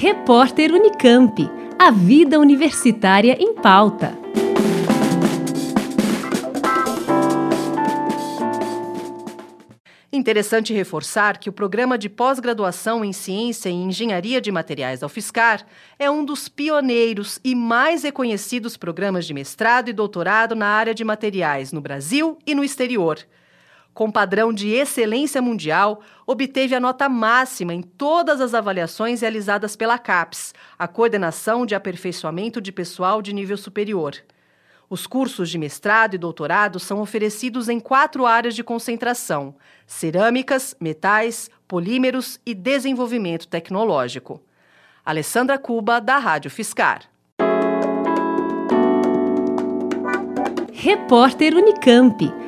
Repórter Unicamp. A vida universitária em pauta. Interessante reforçar que o programa de pós-graduação em Ciência e Engenharia de Materiais da UFSCar é um dos pioneiros e mais reconhecidos programas de mestrado e doutorado na área de materiais no Brasil e no exterior. Com padrão de excelência mundial, obteve a nota máxima em todas as avaliações realizadas pela CAPES, a Coordenação de Aperfeiçoamento de Pessoal de Nível Superior. Os cursos de mestrado e doutorado são oferecidos em quatro áreas de concentração: cerâmicas, metais, polímeros e desenvolvimento tecnológico. Alessandra Cuba, da Rádio Fiscar. Repórter Unicamp.